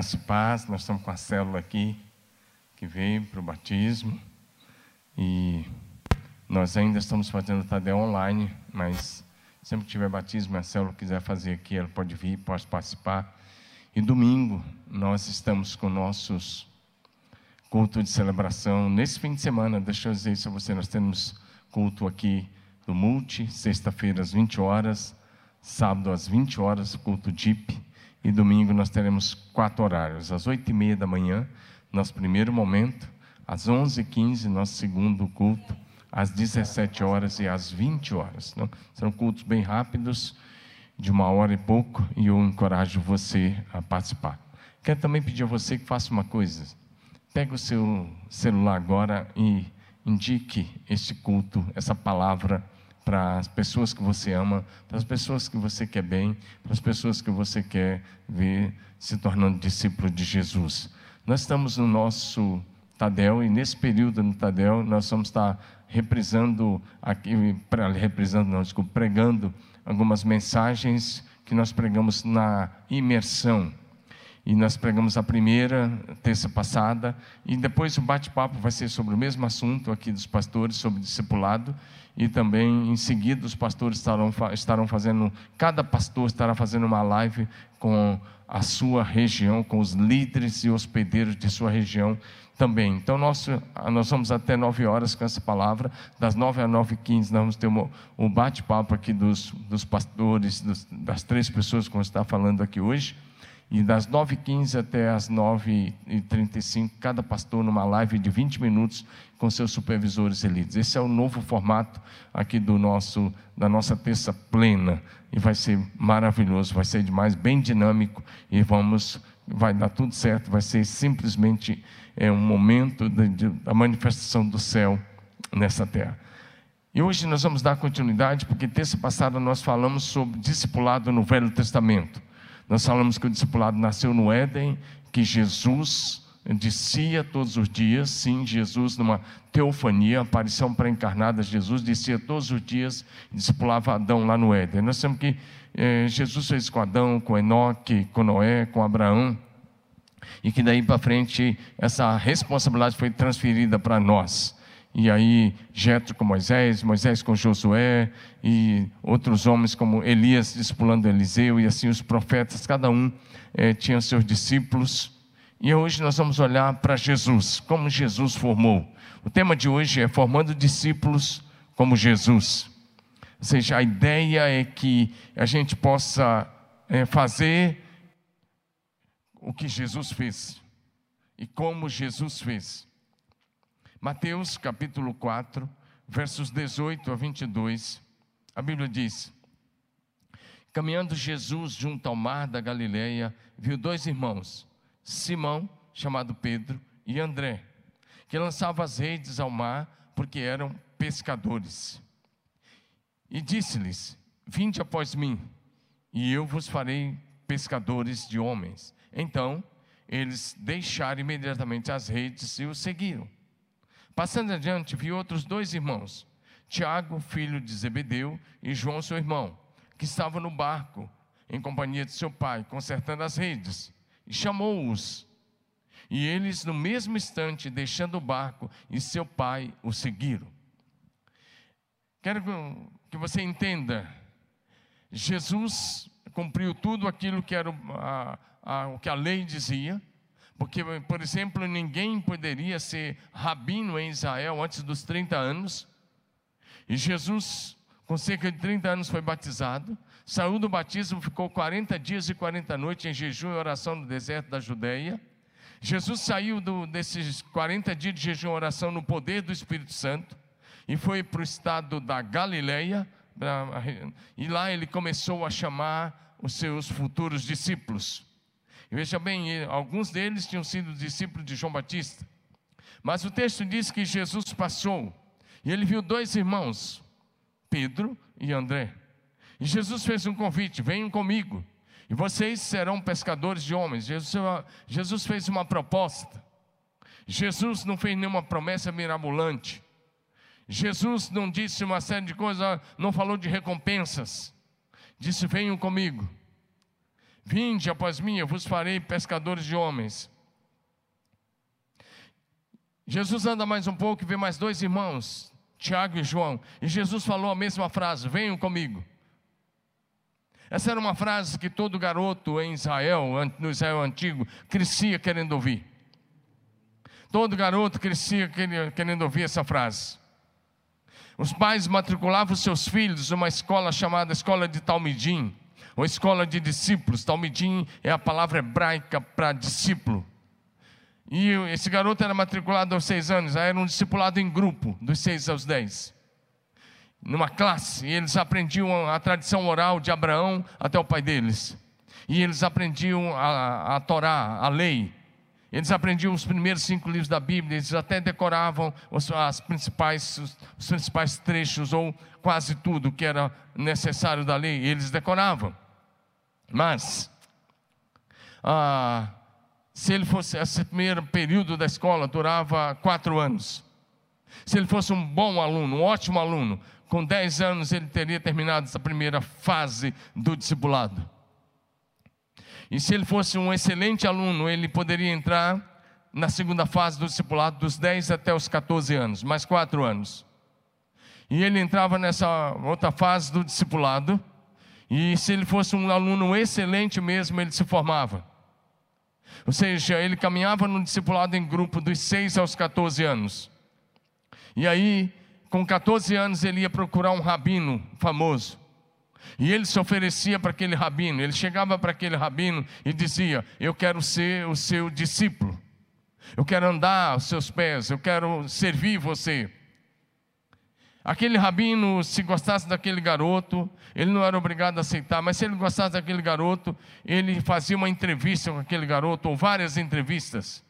Graça e paz, nós estamos com a célula aqui que veio para o batismo e nós ainda estamos fazendo Tadeu online, mas sempre que tiver batismo a célula quiser fazer aqui, ela pode vir, pode participar. E domingo nós estamos com nossos culto de celebração. Nesse fim de semana, deixa eu dizer isso a você, nós temos culto aqui do Multi, sexta-feira às 20 horas, sábado às 20 horas, culto DIP, e domingo nós teremos quatro horários, às 8 e meia da manhã, nosso primeiro momento, às 11h15, nosso segundo culto, às 17 horas e às 20 horas. São cultos bem rápidos, de uma hora e pouco, e eu encorajo você a participar. Quero também pedir a você que faça uma coisa. Pega o seu celular agora e indique este culto, essa palavra para as pessoas que você ama, para as pessoas que você quer bem, para as pessoas que você quer ver se tornando discípulo de Jesus. Nós estamos no nosso Tadel e nesse período no Tadel nós vamos estar reprisando aqui, reprisando não, desculpa, pregando algumas mensagens que nós pregamos na imersão. E nós pregamos a primeira terça passada, e depois o bate-papo vai ser sobre o mesmo assunto aqui dos pastores, sobre discipulado, e também em seguida os pastores estarão, estarão fazendo, cada pastor estará fazendo uma live com a sua região, com os líderes e hospedeiros de sua região também. Então, nós, nós vamos até nove horas com essa palavra, das nove às nove e quinze, nós vamos ter um, um bate-papo aqui dos, dos pastores, dos, das três pessoas que vão estar falando aqui hoje. E das 9h15 até as 9h35, cada pastor numa live de 20 minutos com seus supervisores elites. Esse é o novo formato aqui do nosso, da nossa terça plena. E vai ser maravilhoso, vai ser demais, bem dinâmico. E vamos, vai dar tudo certo, vai ser simplesmente é, um momento de, de, da manifestação do céu nessa terra. E hoje nós vamos dar continuidade, porque terça passada nós falamos sobre discipulado no Velho Testamento. Nós falamos que o discipulado nasceu no Éden, que Jesus descia todos os dias, sim, Jesus numa teofania, aparição pré-encarnada, Jesus descia todos os dias e discipulava Adão lá no Éden. Nós sabemos que eh, Jesus fez com Adão, com Enoque, com Noé, com Abraão, e que daí para frente essa responsabilidade foi transferida para nós. E aí, Jetro com Moisés, Moisés com Josué, e outros homens como Elias discipulando Eliseu, e assim os profetas, cada um eh, tinha seus discípulos. E hoje nós vamos olhar para Jesus, como Jesus formou. O tema de hoje é formando discípulos como Jesus. Ou seja, a ideia é que a gente possa é, fazer o que Jesus fez e como Jesus fez. Mateus capítulo 4, versos 18 a 22, a Bíblia diz: Caminhando Jesus junto ao mar da Galileia, viu dois irmãos, Simão, chamado Pedro, e André, que lançavam as redes ao mar porque eram pescadores. E disse-lhes: Vinde após mim, e eu vos farei pescadores de homens. Então, eles deixaram imediatamente as redes e o seguiram. Passando adiante, vi outros dois irmãos, Tiago, filho de Zebedeu, e João, seu irmão, que estavam no barco, em companhia de seu pai, consertando as redes, e chamou-os. E eles, no mesmo instante, deixando o barco, e seu pai o seguiram. Quero que você entenda, Jesus cumpriu tudo aquilo que era a, a, o que a lei dizia, porque, por exemplo, ninguém poderia ser rabino em Israel antes dos 30 anos. E Jesus, com cerca de 30 anos, foi batizado. Saiu do batismo, ficou 40 dias e 40 noites em jejum e oração no deserto da Judéia. Jesus saiu do, desses 40 dias de jejum e oração no poder do Espírito Santo e foi para o estado da Galileia. E lá ele começou a chamar os seus futuros discípulos. E veja bem, alguns deles tinham sido discípulos de João Batista. Mas o texto diz que Jesus passou e ele viu dois irmãos, Pedro e André. E Jesus fez um convite: venham comigo, e vocês serão pescadores de homens. Jesus, Jesus fez uma proposta. Jesus não fez nenhuma promessa mirabolante. Jesus não disse uma série de coisas, não falou de recompensas. Disse: venham comigo. Vinde após mim, eu vos farei pescadores de homens. Jesus anda mais um pouco e vê mais dois irmãos, Tiago e João. E Jesus falou a mesma frase: Venham comigo. Essa era uma frase que todo garoto em Israel, no Israel antigo, crescia querendo ouvir. Todo garoto crescia querendo ouvir essa frase. Os pais matriculavam seus filhos numa escola chamada Escola de Talmidim, ou Escola de Discípulos. Talmidim é a palavra hebraica para discípulo. E esse garoto era matriculado aos seis anos, era um discipulado em grupo, dos seis aos dez. Numa classe, e eles aprendiam a tradição oral de Abraão até o pai deles. E eles aprendiam a, a Torá, a lei, eles aprendiam os primeiros cinco livros da Bíblia, eles até decoravam os, as principais, os, os principais trechos, ou quase tudo que era necessário da lei, eles decoravam. Mas, ah, se ele fosse, esse primeiro período da escola durava quatro anos. Se ele fosse um bom aluno, um ótimo aluno, com dez anos ele teria terminado essa primeira fase do discipulado. E se ele fosse um excelente aluno, ele poderia entrar na segunda fase do discipulado, dos 10 até os 14 anos, mais quatro anos. E ele entrava nessa outra fase do discipulado, e se ele fosse um aluno excelente mesmo, ele se formava. Ou seja, ele caminhava no discipulado em grupo dos 6 aos 14 anos. E aí, com 14 anos, ele ia procurar um rabino famoso. E ele se oferecia para aquele rabino, ele chegava para aquele rabino e dizia: Eu quero ser o seu discípulo, eu quero andar aos seus pés, eu quero servir você. Aquele rabino, se gostasse daquele garoto, ele não era obrigado a aceitar, mas se ele gostasse daquele garoto, ele fazia uma entrevista com aquele garoto, ou várias entrevistas.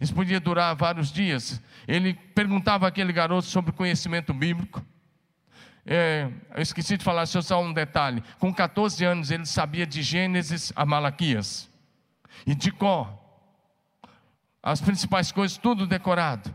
Isso podia durar vários dias. Ele perguntava àquele garoto sobre conhecimento bíblico. É, eu esqueci de falar só um detalhe. Com 14 anos ele sabia de Gênesis a Malaquias. E de Có. As principais coisas, tudo decorado.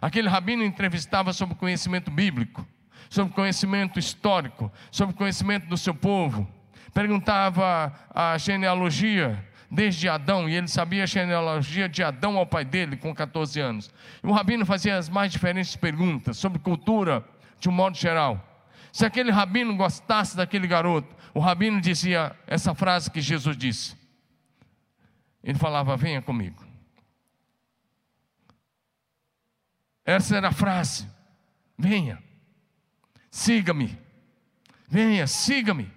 Aquele rabino entrevistava sobre conhecimento bíblico, sobre conhecimento histórico, sobre conhecimento do seu povo. Perguntava a genealogia desde Adão, e ele sabia a genealogia de Adão ao pai dele com 14 anos. E o rabino fazia as mais diferentes perguntas sobre cultura de um modo geral. Se aquele rabino gostasse daquele garoto, o rabino dizia essa frase que Jesus disse. Ele falava: Venha comigo. Essa era a frase: Venha, siga-me. Venha, siga-me.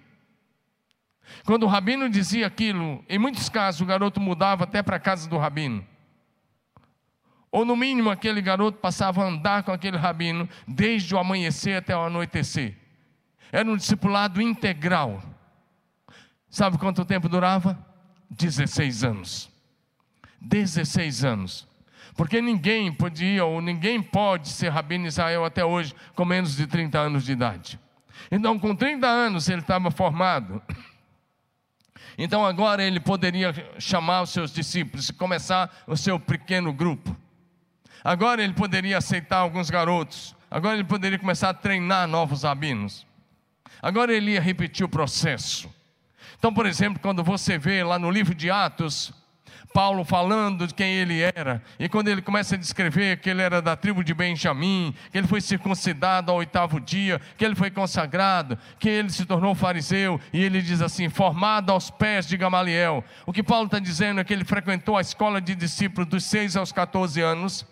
Quando o rabino dizia aquilo, em muitos casos o garoto mudava até para a casa do rabino. Ou no mínimo aquele garoto passava a andar com aquele rabino desde o amanhecer até o anoitecer. Era um discipulado integral. Sabe quanto tempo durava? 16 anos. 16 anos. Porque ninguém podia, ou ninguém pode ser rabino Israel até hoje com menos de 30 anos de idade. Então, com 30 anos, ele estava formado. Então, agora ele poderia chamar os seus discípulos e começar o seu pequeno grupo. Agora ele poderia aceitar alguns garotos. Agora ele poderia começar a treinar novos rabinos. Agora ele ia repetir o processo. Então, por exemplo, quando você vê lá no livro de Atos, Paulo falando de quem ele era, e quando ele começa a descrever que ele era da tribo de Benjamim, que ele foi circuncidado ao oitavo dia, que ele foi consagrado, que ele se tornou fariseu, e ele diz assim: formado aos pés de Gamaliel. O que Paulo está dizendo é que ele frequentou a escola de discípulos dos 6 aos 14 anos,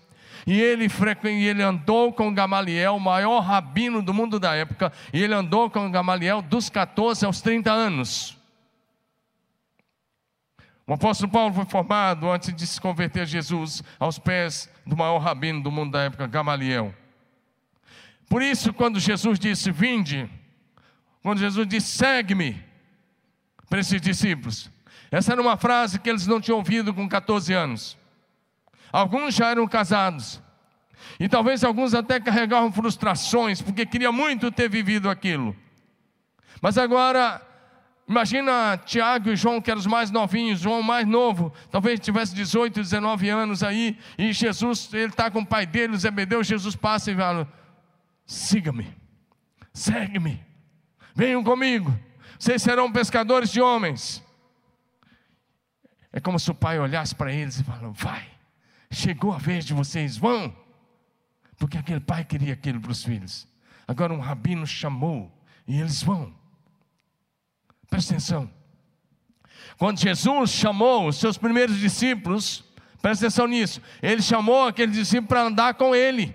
e ele, ele andou com Gamaliel, o maior rabino do mundo da época, e ele andou com Gamaliel dos 14 aos 30 anos. O apóstolo Paulo foi formado antes de se converter a Jesus aos pés do maior rabino do mundo da época, Gamaliel. Por isso, quando Jesus disse: Vinde, quando Jesus disse: Segue-me, para esses discípulos, essa era uma frase que eles não tinham ouvido com 14 anos. Alguns já eram casados. E talvez alguns até carregavam frustrações, porque queria muito ter vivido aquilo. Mas agora, imagina Tiago e João, que eram os mais novinhos, João mais novo, talvez tivesse 18, 19 anos aí, e Jesus, ele está com o pai dele, o Zebedeu, Jesus passa e fala: siga-me, segue-me, venham comigo, vocês serão pescadores de homens. É como se o pai olhasse para eles e falasse: Vai, chegou a vez de vocês, vão. Porque aquele pai queria aquilo para os filhos. Agora um rabino chamou e eles vão. Presta atenção. Quando Jesus chamou os seus primeiros discípulos, presta atenção nisso, ele chamou aqueles discípulos para andar com ele.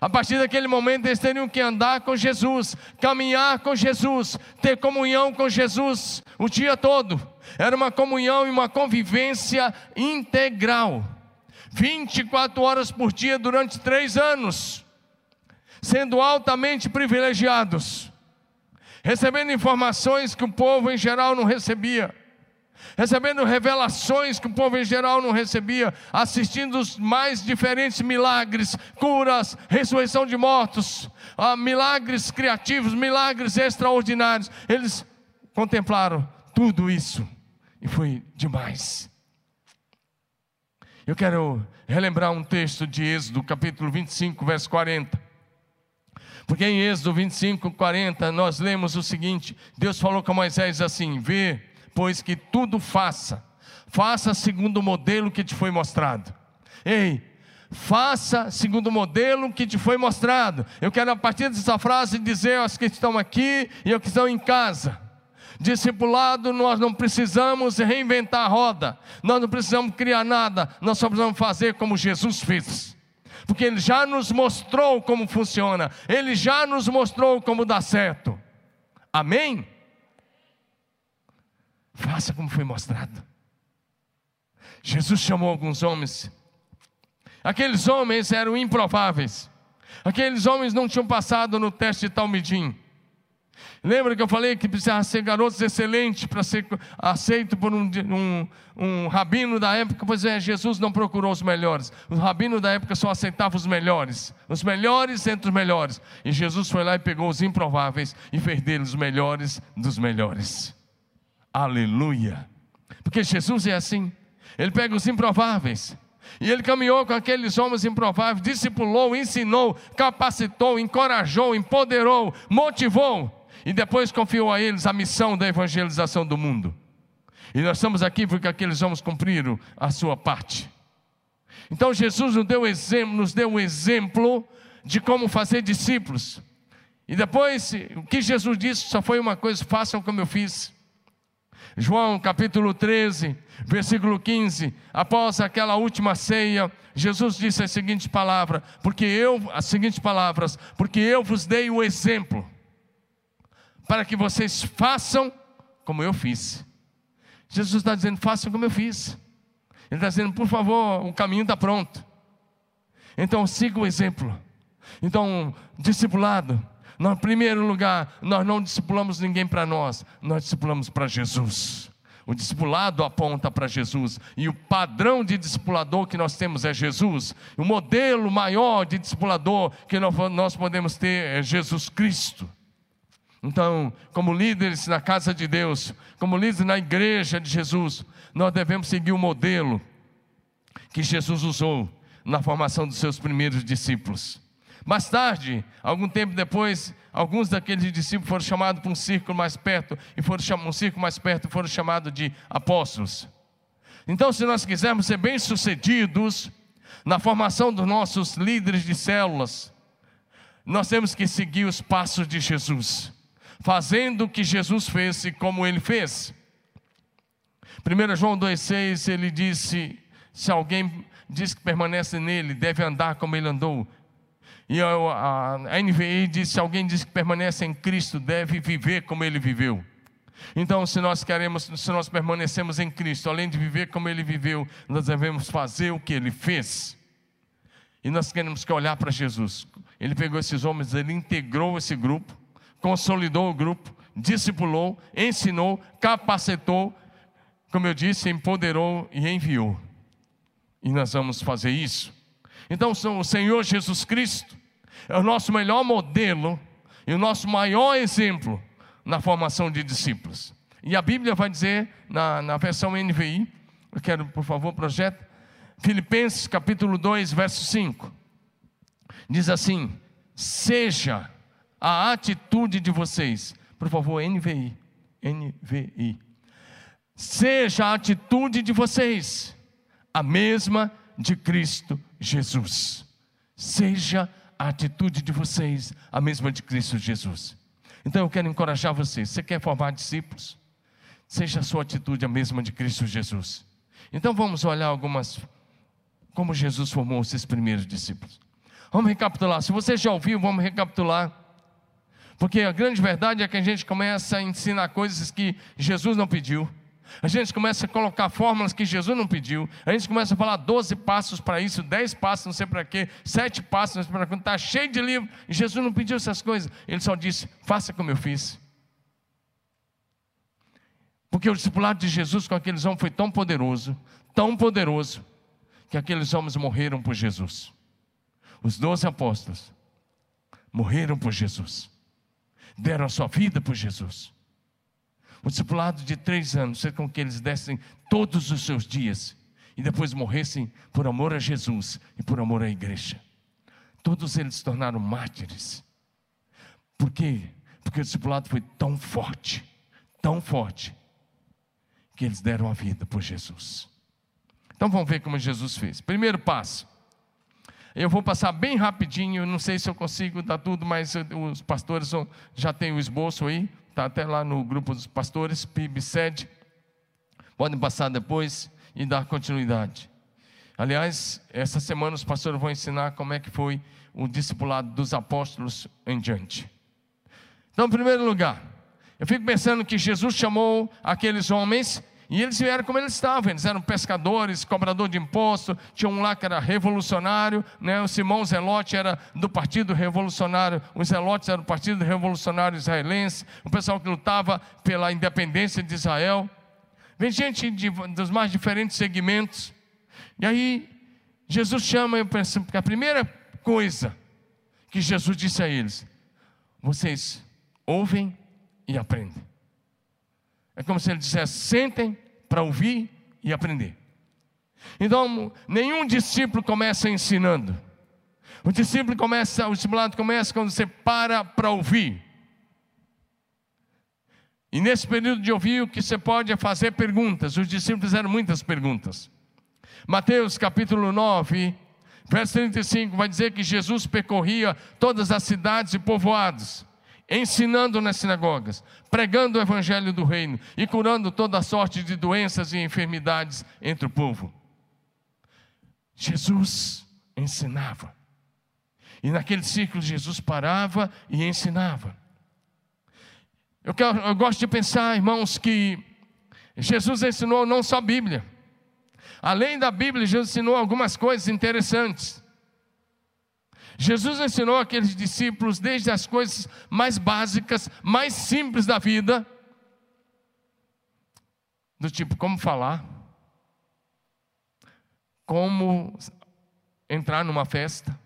A partir daquele momento eles teriam que andar com Jesus, caminhar com Jesus, ter comunhão com Jesus o dia todo. Era uma comunhão e uma convivência integral. 24 horas por dia durante três anos, sendo altamente privilegiados, recebendo informações que o povo em geral não recebia recebendo revelações que o povo em geral não recebia, assistindo os mais diferentes milagres, curas, ressurreição de mortos, ah, milagres criativos, milagres extraordinários. Eles contemplaram tudo isso e foi demais. Eu quero relembrar um texto de Êxodo, capítulo 25, verso 40. Porque em Êxodo 25, 40, nós lemos o seguinte: Deus falou com Moisés assim: Vê pois que tudo faça, faça segundo o modelo que te foi mostrado. Ei, faça segundo o modelo que te foi mostrado. Eu quero, a partir dessa frase, dizer aos que estão aqui e aos que estão em casa. Discipulado, nós não precisamos reinventar a roda, nós não precisamos criar nada, nós só precisamos fazer como Jesus fez, porque Ele já nos mostrou como funciona, Ele já nos mostrou como dá certo. Amém? Faça como foi mostrado. Jesus chamou alguns homens. Aqueles homens eram improváveis. Aqueles homens não tinham passado no teste de Talmidim. Lembra que eu falei que precisava ser garotos excelentes para ser aceito por um, um, um, rabino da época? Pois é, Jesus não procurou os melhores. O rabino da época só aceitava os melhores, os melhores entre os melhores. E Jesus foi lá e pegou os improváveis e fez deles os melhores dos melhores. Aleluia. Porque Jesus é assim. Ele pega os improváveis. E ele caminhou com aqueles homens improváveis, discipulou, ensinou, capacitou, encorajou, empoderou, motivou. E depois confiou a eles a missão da evangelização do mundo. E nós estamos aqui porque aqueles homens cumpriram a sua parte. Então Jesus nos deu, exemplo, nos deu um exemplo de como fazer discípulos. E depois, o que Jesus disse só foi uma coisa: façam como eu fiz. João capítulo 13, versículo 15. Após aquela última ceia, Jesus disse a seguinte palavra, porque eu, as seguintes palavras, porque eu vos dei o exemplo, para que vocês façam como eu fiz. Jesus está dizendo, façam como eu fiz. Ele está dizendo, por favor, o caminho está pronto. Então siga o exemplo. Então, discipulado, no primeiro lugar, nós não discipulamos ninguém para nós, nós discipulamos para Jesus. O discipulado aponta para Jesus, e o padrão de discipulador que nós temos é Jesus. O modelo maior de discipulador que nós podemos ter é Jesus Cristo. Então, como líderes na casa de Deus, como líderes na igreja de Jesus, nós devemos seguir o modelo que Jesus usou na formação dos seus primeiros discípulos. Mais tarde, algum tempo depois, alguns daqueles discípulos foram chamados para um círculo mais perto, e foram um círculo mais perto foram chamados de apóstolos. Então, se nós quisermos ser bem-sucedidos na formação dos nossos líderes de células, nós temos que seguir os passos de Jesus, fazendo o que Jesus fez e como ele fez. 1 João 2,6 ele disse: Se alguém diz que permanece nele, deve andar como ele andou. E a, NVI diz: se alguém diz que permanece em Cristo, deve viver como ele viveu. Então, se nós queremos, se nós permanecemos em Cristo, além de viver como ele viveu, nós devemos fazer o que ele fez. E nós temos que olhar para Jesus. Ele pegou esses homens, ele integrou esse grupo, consolidou o grupo, discipulou, ensinou, capacitou, como eu disse, empoderou e enviou. E nós vamos fazer isso. Então, o Senhor Jesus Cristo é o nosso melhor modelo e o nosso maior exemplo na formação de discípulos. E a Bíblia vai dizer, na, na versão NVI, eu quero, por favor, projeto, Filipenses capítulo 2, verso 5. Diz assim: Seja a atitude de vocês, por favor, NVI, NVI. seja a atitude de vocês a mesma de Cristo Jesus. Seja a atitude de vocês a mesma de Cristo Jesus. Então eu quero encorajar vocês. Você quer formar discípulos? Seja a sua atitude a mesma de Cristo Jesus. Então vamos olhar algumas como Jesus formou esses primeiros discípulos. Vamos recapitular. Se você já ouviu, vamos recapitular. Porque a grande verdade é que a gente começa a ensinar coisas que Jesus não pediu. A gente começa a colocar fórmulas que Jesus não pediu. A gente começa a falar 12 passos para isso, 10 passos, não sei para quê, 7 passos, não sei para quê. Está cheio de livro. E Jesus não pediu essas coisas. Ele só disse: faça como eu fiz. Porque o discipulado de Jesus com aqueles homens foi tão poderoso, tão poderoso, que aqueles homens morreram por Jesus. Os doze apóstolos morreram por Jesus, deram a sua vida por Jesus. O discipulado de três anos fez com que eles dessem todos os seus dias e depois morressem por amor a Jesus e por amor à igreja. Todos eles se tornaram mártires. Por quê? Porque o discipulado foi tão forte, tão forte, que eles deram a vida por Jesus. Então vamos ver como Jesus fez. Primeiro passo. Eu vou passar bem rapidinho, não sei se eu consigo dar tudo, mas os pastores já têm o esboço aí, está até lá no grupo dos pastores, PIB sede. Podem passar depois e dar continuidade. Aliás, essa semana os pastores vão ensinar como é que foi o discipulado dos apóstolos em diante. Então, em primeiro lugar, eu fico pensando que Jesus chamou aqueles homens e eles vieram como eles estavam, eles eram pescadores, cobrador de imposto, tinha um lá que era revolucionário, né? o Simão Zelote era do Partido Revolucionário, os Zelotes eram do Partido Revolucionário Israelense, o pessoal que lutava pela independência de Israel. Vem gente de, dos mais diferentes segmentos. E aí, Jesus chama, eu penso, porque a primeira coisa que Jesus disse a eles: vocês ouvem e aprendem. É como se ele dissesse: sentem para ouvir e aprender. Então, nenhum discípulo começa ensinando. O discípulo começa, o discipulado começa quando você para para ouvir. E nesse período de ouvir, o que você pode é fazer perguntas. Os discípulos fizeram muitas perguntas. Mateus capítulo 9, verso 35, vai dizer que Jesus percorria todas as cidades e povoados ensinando nas sinagogas, pregando o evangelho do reino e curando toda sorte de doenças e enfermidades entre o povo. Jesus ensinava. E naquele ciclo Jesus parava e ensinava. Eu, quero, eu gosto de pensar, irmãos, que Jesus ensinou não só a Bíblia. Além da Bíblia, Jesus ensinou algumas coisas interessantes. Jesus ensinou aqueles discípulos desde as coisas mais básicas, mais simples da vida, do tipo como falar, como entrar numa festa,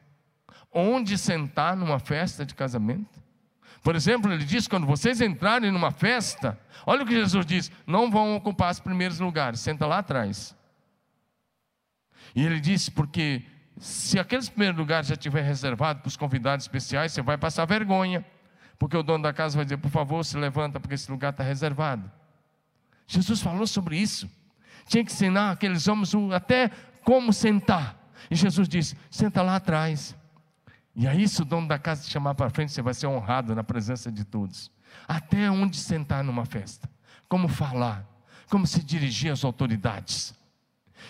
onde sentar numa festa de casamento. Por exemplo, ele diz: quando vocês entrarem numa festa, olha o que Jesus diz: não vão ocupar os primeiros lugares, senta lá atrás. E ele disse: porque se aqueles primeiros lugares já estiver reservado para os convidados especiais, você vai passar vergonha, porque o dono da casa vai dizer: por favor, se levanta, porque esse lugar está reservado. Jesus falou sobre isso. Tinha que ensinar aqueles homens até como sentar. E Jesus disse: senta lá atrás. E aí, se o dono da casa te chamar para frente, você vai ser honrado na presença de todos. Até onde sentar numa festa, como falar, como se dirigir às autoridades.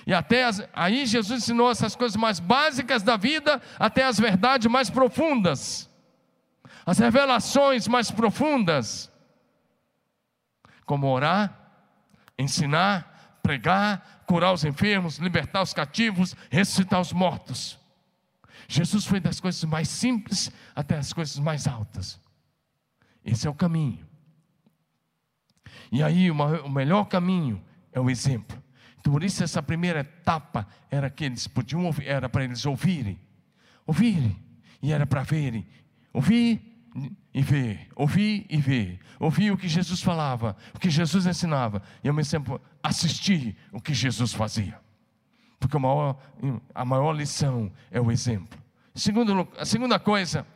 E até as, aí Jesus ensinou essas coisas mais básicas da vida, até as verdades mais profundas, as revelações mais profundas, como orar, ensinar, pregar, curar os enfermos, libertar os cativos, ressuscitar os mortos. Jesus foi das coisas mais simples até as coisas mais altas. Esse é o caminho. E aí, o melhor caminho é o exemplo. Por isso essa primeira etapa era que eles podiam ouvir, era para eles ouvirem, ouvirem, e era para verem, ouvir e ver, ouvir e ver, ouvir o que Jesus falava, o que Jesus ensinava, e ao mesmo tempo assistir o que Jesus fazia, porque a maior, a maior lição é o exemplo. Segundo, a segunda coisa,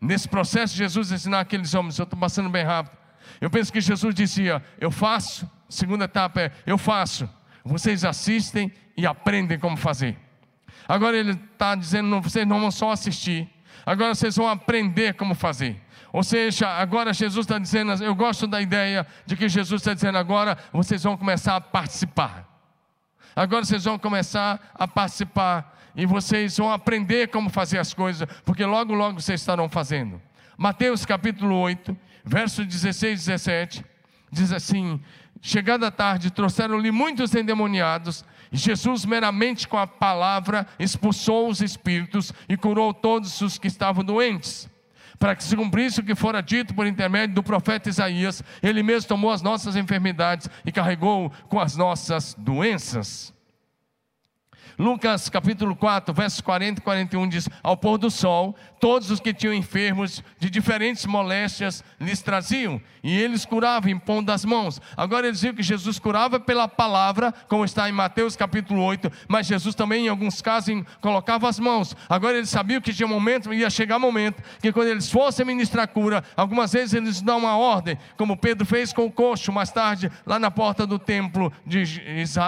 nesse processo Jesus ensinar aqueles homens, eu estou passando bem rápido, Eu penso que Jesus dizia: Eu faço. Segunda etapa é: Eu faço. Vocês assistem e aprendem como fazer. Agora ele está dizendo: Vocês não vão só assistir. Agora vocês vão aprender como fazer. Ou seja, agora Jesus está dizendo, eu gosto da ideia de que Jesus está dizendo, agora vocês vão começar a participar. Agora vocês vão começar a participar e vocês vão aprender como fazer as coisas, porque logo, logo vocês estarão fazendo. Mateus capítulo 8, verso 16 e 17, diz assim: Chegada a tarde, trouxeram-lhe muitos endemoniados, e Jesus, meramente com a palavra, expulsou os espíritos e curou todos os que estavam doentes para que se cumprisse o que fora dito por intermédio do profeta Isaías, ele mesmo tomou as nossas enfermidades e carregou com as nossas doenças. Lucas capítulo 4, versos 40 e 41 diz: Ao pôr do sol, todos os que tinham enfermos de diferentes moléstias lhes traziam, e eles curavam impondo as mãos. Agora eles viram que Jesus curava pela palavra, como está em Mateus capítulo 8, mas Jesus também, em alguns casos, colocava as mãos. Agora eles sabiam que tinha momento, ia chegar momento, que quando eles fossem ministrar cura, algumas vezes eles dão uma ordem, como Pedro fez com o coxo mais tarde, lá na porta do templo de,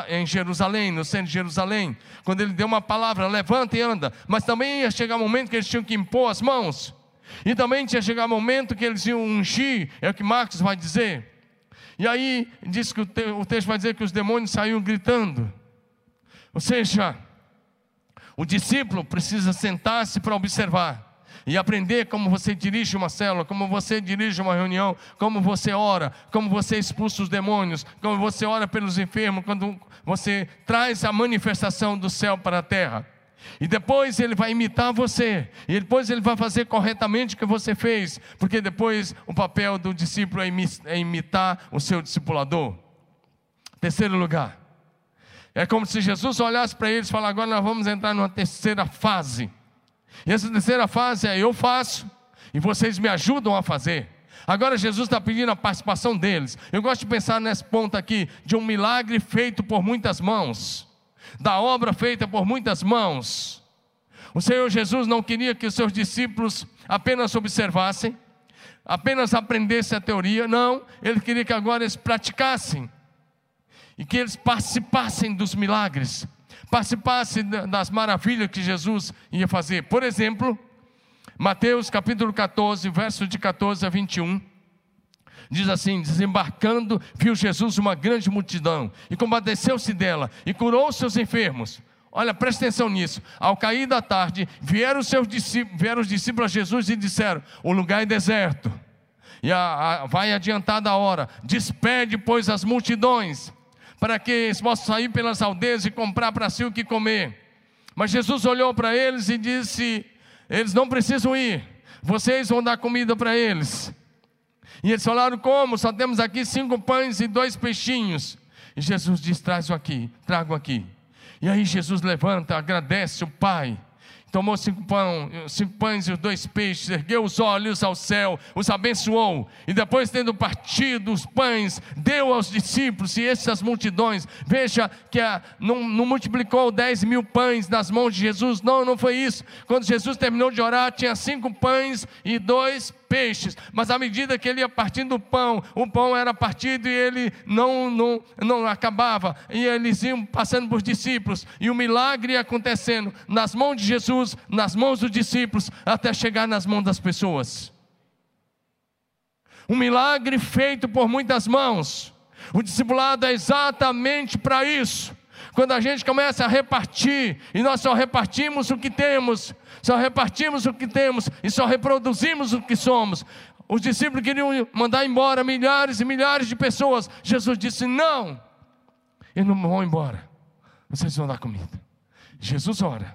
em Jerusalém, no centro de Jerusalém quando ele deu uma palavra, levanta e anda. Mas também ia chegar o momento que eles tinham que impor as mãos. E também tinha chegar o momento que eles iam ungir, é o que Marcos vai dizer. E aí diz que o, te, o texto vai dizer que os demônios saíam gritando. Ou seja, o discípulo precisa sentar-se para observar e aprender como você dirige uma célula, como você dirige uma reunião, como você ora, como você expulsa os demônios, como você ora pelos enfermos, quando você traz a manifestação do céu para a terra. E depois ele vai imitar você, e depois ele vai fazer corretamente o que você fez, porque depois o papel do discípulo é, é imitar o seu discipulador. Terceiro lugar, é como se Jesus olhasse para eles e falasse: agora nós vamos entrar numa terceira fase. E essa terceira fase é: eu faço e vocês me ajudam a fazer. Agora Jesus está pedindo a participação deles. Eu gosto de pensar nesse ponto aqui de um milagre feito por muitas mãos, da obra feita por muitas mãos. O Senhor Jesus não queria que os seus discípulos apenas observassem, apenas aprendessem a teoria, não, ele queria que agora eles praticassem e que eles participassem dos milagres participasse das maravilhas que Jesus ia fazer. Por exemplo, Mateus capítulo 14, verso de 14 a 21. Diz assim: desembarcando, viu Jesus uma grande multidão e compadeceu-se dela e curou seus enfermos. Olha, presta atenção nisso. Ao cair da tarde, vieram os seus discípulos, vieram os discípulos a Jesus e disseram: O lugar é deserto, e a, a, vai adiantada a hora. Despede, pois, as multidões para que eles possam sair pelas aldeias e comprar para si o que comer. Mas Jesus olhou para eles e disse: Eles não precisam ir, vocês vão dar comida para eles. E eles falaram: Como? Só temos aqui cinco pães e dois peixinhos. E Jesus diz: Traz aqui, trago aqui. E aí Jesus levanta, agradece o Pai tomou cinco, pão, cinco pães e os dois peixes, ergueu os olhos ao céu, os abençoou, e depois, tendo partido os pães, deu aos discípulos e essas multidões. Veja que a, não, não, multiplicou dez mil pães nas mãos de Jesus, não, não foi isso. Quando Jesus terminou de orar, tinha cinco pães e dois peixes, mas à medida que ele ia partindo o pão, o pão era partido e ele não, não, não acabava, e eles iam passando por discípulos, e o milagre ia acontecendo nas mãos de Jesus, nas mãos dos discípulos, até chegar nas mãos das pessoas. Um milagre feito por muitas mãos. O discipulado é exatamente para isso. Quando a gente começa a repartir, e nós só repartimos o que temos, só repartimos o que temos e só reproduzimos o que somos. Os discípulos queriam mandar embora milhares e milhares de pessoas. Jesus disse: Não, eles não vão embora, vocês vão dar comida. Jesus ora,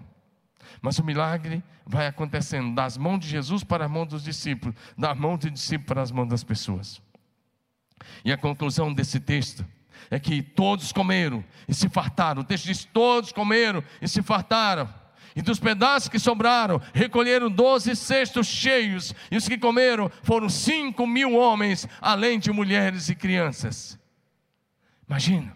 mas o milagre vai acontecendo das mãos de Jesus para as mãos dos discípulos, das mãos dos discípulos para as mãos das pessoas. E a conclusão desse texto é que todos comeram e se fartaram. O texto diz: todos comeram e se fartaram. E dos pedaços que sobraram, recolheram doze cestos cheios, e os que comeram foram cinco mil homens, além de mulheres e crianças. Imagina,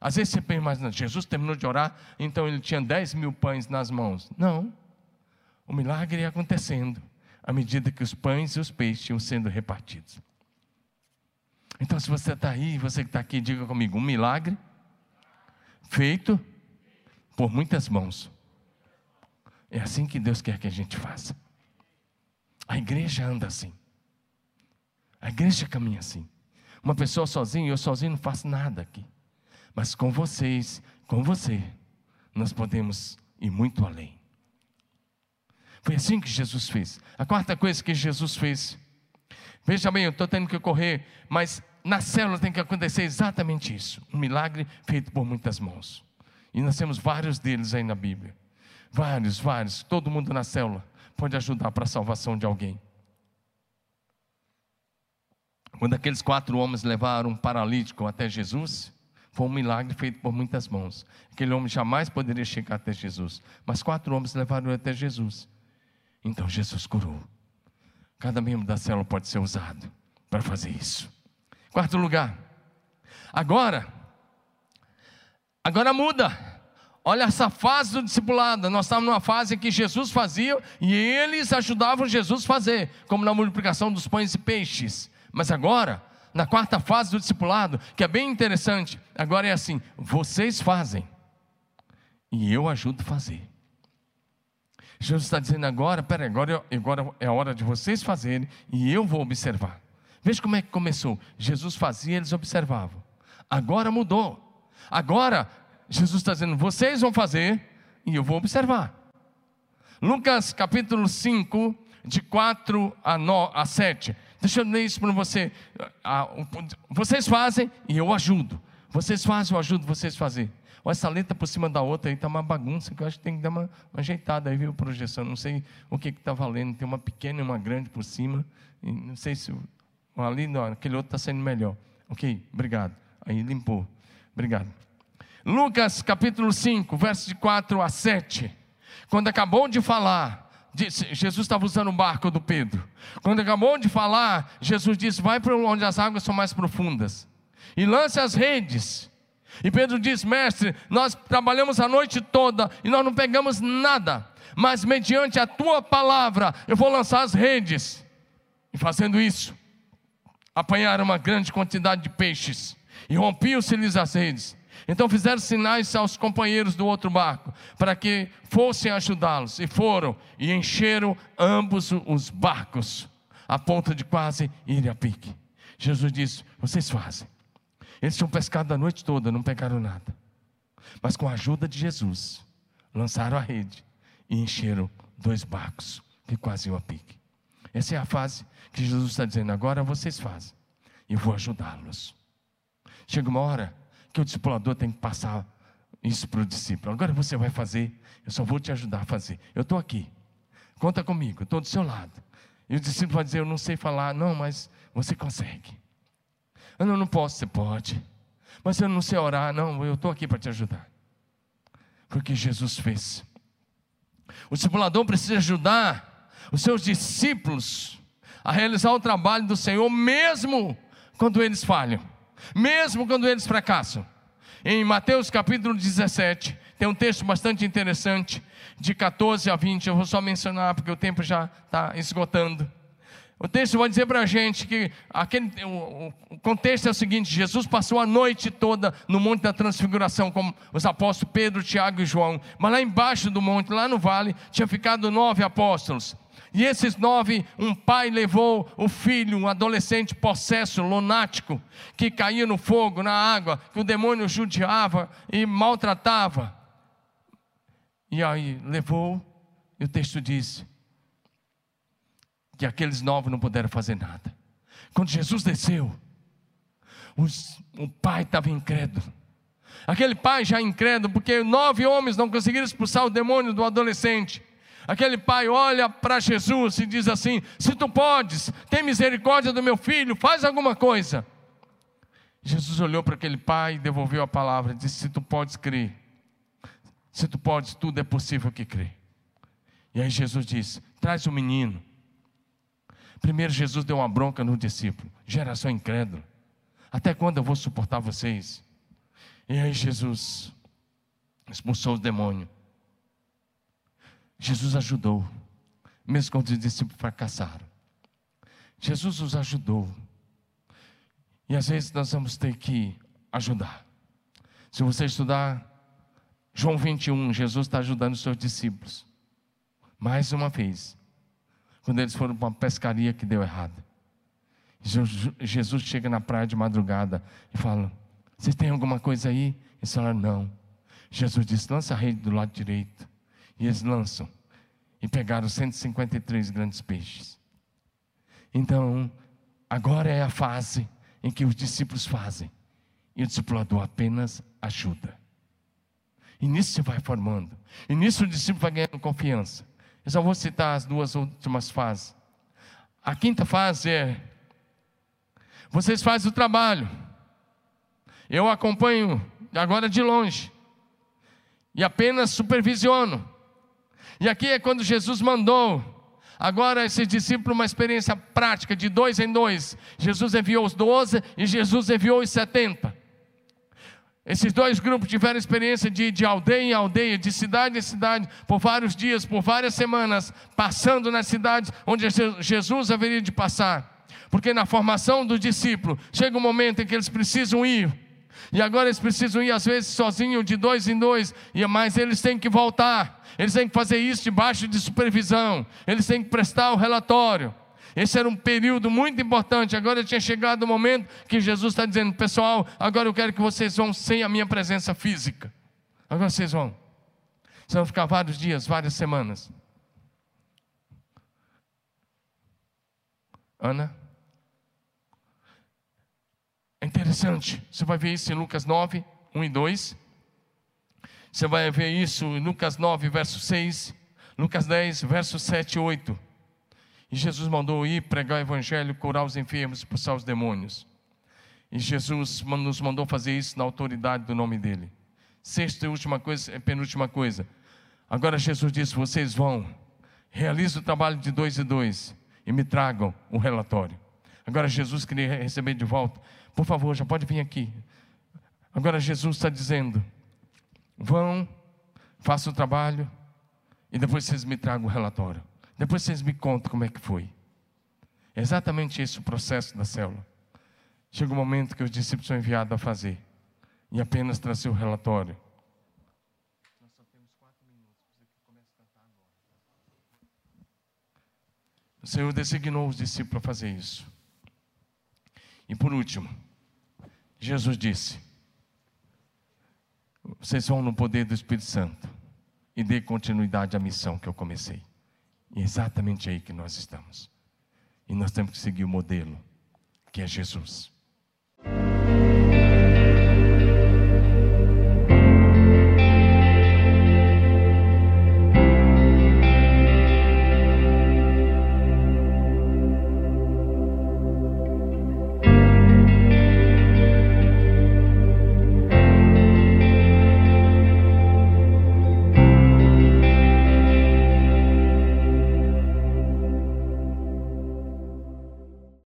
às vezes você pensa, mas Jesus terminou de orar, então ele tinha dez mil pães nas mãos. Não, o milagre ia acontecendo à medida que os pães e os peixes iam sendo repartidos. Então, se você está aí, você que está aqui, diga comigo: um milagre feito por muitas mãos. É assim que Deus quer que a gente faça. A igreja anda assim. A igreja caminha assim. Uma pessoa sozinha, eu sozinho não faço nada aqui. Mas com vocês, com você, nós podemos ir muito além. Foi assim que Jesus fez. A quarta coisa que Jesus fez. Veja bem, eu estou tendo que correr, mas na célula tem que acontecer exatamente isso. Um milagre feito por muitas mãos. E nós temos vários deles aí na Bíblia. Vários, vários. Todo mundo na célula pode ajudar para a salvação de alguém. Quando aqueles quatro homens levaram um paralítico até Jesus, foi um milagre feito por muitas mãos. Aquele homem jamais poderia chegar até Jesus, mas quatro homens levaram até Jesus. Então Jesus curou. Cada membro da célula pode ser usado para fazer isso. Quarto lugar. Agora, agora muda. Olha essa fase do discipulado. Nós estávamos numa fase que Jesus fazia e eles ajudavam Jesus a fazer, como na multiplicação dos pães e peixes. Mas agora, na quarta fase do discipulado, que é bem interessante, agora é assim: vocês fazem e eu ajudo a fazer. Jesus está dizendo agora, peraí, agora, agora é a hora de vocês fazerem e eu vou observar. Veja como é que começou. Jesus fazia, eles observavam. Agora mudou. Agora, Jesus está dizendo: vocês vão fazer e eu vou observar. Lucas capítulo 5, de 4 a, 9, a 7. Deixa eu ler isso para você. Vocês fazem e eu ajudo. Vocês fazem, eu ajudo vocês a fazer. Olha essa letra por cima da outra aí, está uma bagunça que eu acho que tem que dar uma, uma ajeitada aí, viu, projeção. Não sei o que está valendo. Tem uma pequena e uma grande por cima. Não sei se ali, não, aquele outro está sendo melhor. Ok, obrigado. Aí limpou. Obrigado. Lucas capítulo 5, versos de 4 a 7. Quando acabou de falar, Jesus estava usando o barco do Pedro. Quando acabou de falar, Jesus disse: Vai para onde as águas são mais profundas e lance as redes. E Pedro diz: Mestre, nós trabalhamos a noite toda e nós não pegamos nada, mas mediante a tua palavra eu vou lançar as redes. E fazendo isso, apanharam uma grande quantidade de peixes e rompiam-se-lhes as redes. Então fizeram sinais aos companheiros do outro barco, para que fossem ajudá-los. E foram e encheram ambos os barcos, a ponto de quase ir a pique. Jesus disse: Vocês fazem. Eles tinham pescado a noite toda, não pegaram nada. Mas com a ajuda de Jesus, lançaram a rede e encheram dois barcos, que quase iam a pique. Essa é a fase que Jesus está dizendo: agora vocês fazem, e vou ajudá-los. Chega uma hora que o discipulador tem que passar isso para o discípulo. Agora você vai fazer, eu só vou te ajudar a fazer. Eu estou aqui, conta comigo, estou do seu lado. E o discípulo vai dizer: Eu não sei falar, não, mas você consegue. Eu não, não posso, você pode. Mas eu não sei orar, não, eu estou aqui para te ajudar. Porque Jesus fez. O discipulador precisa ajudar os seus discípulos a realizar o trabalho do Senhor, mesmo quando eles falham mesmo quando eles fracassam. Em Mateus capítulo 17, tem um texto bastante interessante, de 14 a 20, eu vou só mencionar porque o tempo já está esgotando. O texto vai dizer para a gente que aquele, o, o, contexto é o seguinte: Jesus passou a noite toda no Monte da Transfiguração, como os apóstolos Pedro, Tiago e João. Mas lá embaixo do monte, lá no vale, tinha ficado nove apóstolos. E esses nove, um pai levou o filho, um adolescente possesso, lunático, que caía no fogo, na água, que o demônio judiava e maltratava. E aí levou, e o texto diz que aqueles nove não puderam fazer nada. Quando Jesus desceu, os, o pai estava incrédulo. Aquele pai já incrédulo, porque nove homens não conseguiram expulsar o demônio do adolescente. Aquele pai olha para Jesus e diz assim: Se tu podes, tem misericórdia do meu filho, faz alguma coisa. Jesus olhou para aquele pai e devolveu a palavra, disse: Se tu podes crer, se tu podes, tudo é possível que crê. E aí Jesus disse: Traz o menino. Primeiro Jesus deu uma bronca no discípulo, geração incrédula. Até quando eu vou suportar vocês? E aí Jesus expulsou o demônio. Jesus ajudou, mesmo quando os discípulos fracassaram. Jesus os ajudou. E às vezes nós vamos ter que ajudar. Se você estudar João 21, Jesus está ajudando os seus discípulos. Mais uma vez. Quando eles foram para uma pescaria que deu errado. Jesus chega na praia de madrugada e fala: Vocês têm alguma coisa aí? Eles falaram: Não. Jesus disse: Lança a rede do lado direito. E eles lançam. E pegaram 153 grandes peixes. Então, agora é a fase em que os discípulos fazem. E o discipulador apenas ajuda. E nisso você vai formando. E nisso o discípulo vai ganhando confiança. Eu só vou citar as duas últimas fases. A quinta fase é: vocês fazem o trabalho. Eu acompanho agora de longe. E apenas supervisiono. E aqui é quando Jesus mandou Agora, esse discípulo, uma experiência prática de dois em dois. Jesus enviou os doze e Jesus enviou os setenta. Esses dois grupos tiveram experiência de, de aldeia em aldeia, de cidade em cidade, por vários dias, por várias semanas, passando nas cidades onde Jesus haveria de passar. Porque na formação do discípulo, chega um momento em que eles precisam ir. E agora eles precisam ir, às vezes, sozinhos, de dois em dois, mas eles têm que voltar. Eles têm que fazer isso debaixo de supervisão. Eles têm que prestar o relatório. Esse era um período muito importante. Agora tinha chegado o momento que Jesus está dizendo: Pessoal, agora eu quero que vocês vão sem a minha presença física. Agora vocês vão. Vocês vão ficar vários dias, várias semanas. Ana? É interessante. Você vai ver isso em Lucas 9, 1 e 2. Você vai ver isso em Lucas 9, verso 6, Lucas 10, verso 7 e 8. E Jesus mandou ir pregar o evangelho, curar os enfermos, expulsar os demônios. E Jesus nos mandou fazer isso na autoridade do nome dele. Sexta e última coisa, é penúltima coisa. Agora Jesus disse: vocês vão, realizem o trabalho de dois e dois e me tragam o relatório. Agora Jesus queria receber de volta. Por favor, já pode vir aqui. Agora Jesus está dizendo: Vão, façam o trabalho e depois vocês me tragam o relatório. Depois vocês me contam como é que foi. É exatamente esse o processo da célula. Chega o um momento que os discípulos são enviados a fazer e apenas trazer o relatório. A. O Senhor designou os discípulos para fazer isso. E por último, Jesus disse: vocês vão no poder do Espírito Santo e dê continuidade à missão que eu comecei. E é exatamente aí que nós estamos. E nós temos que seguir o modelo, que é Jesus.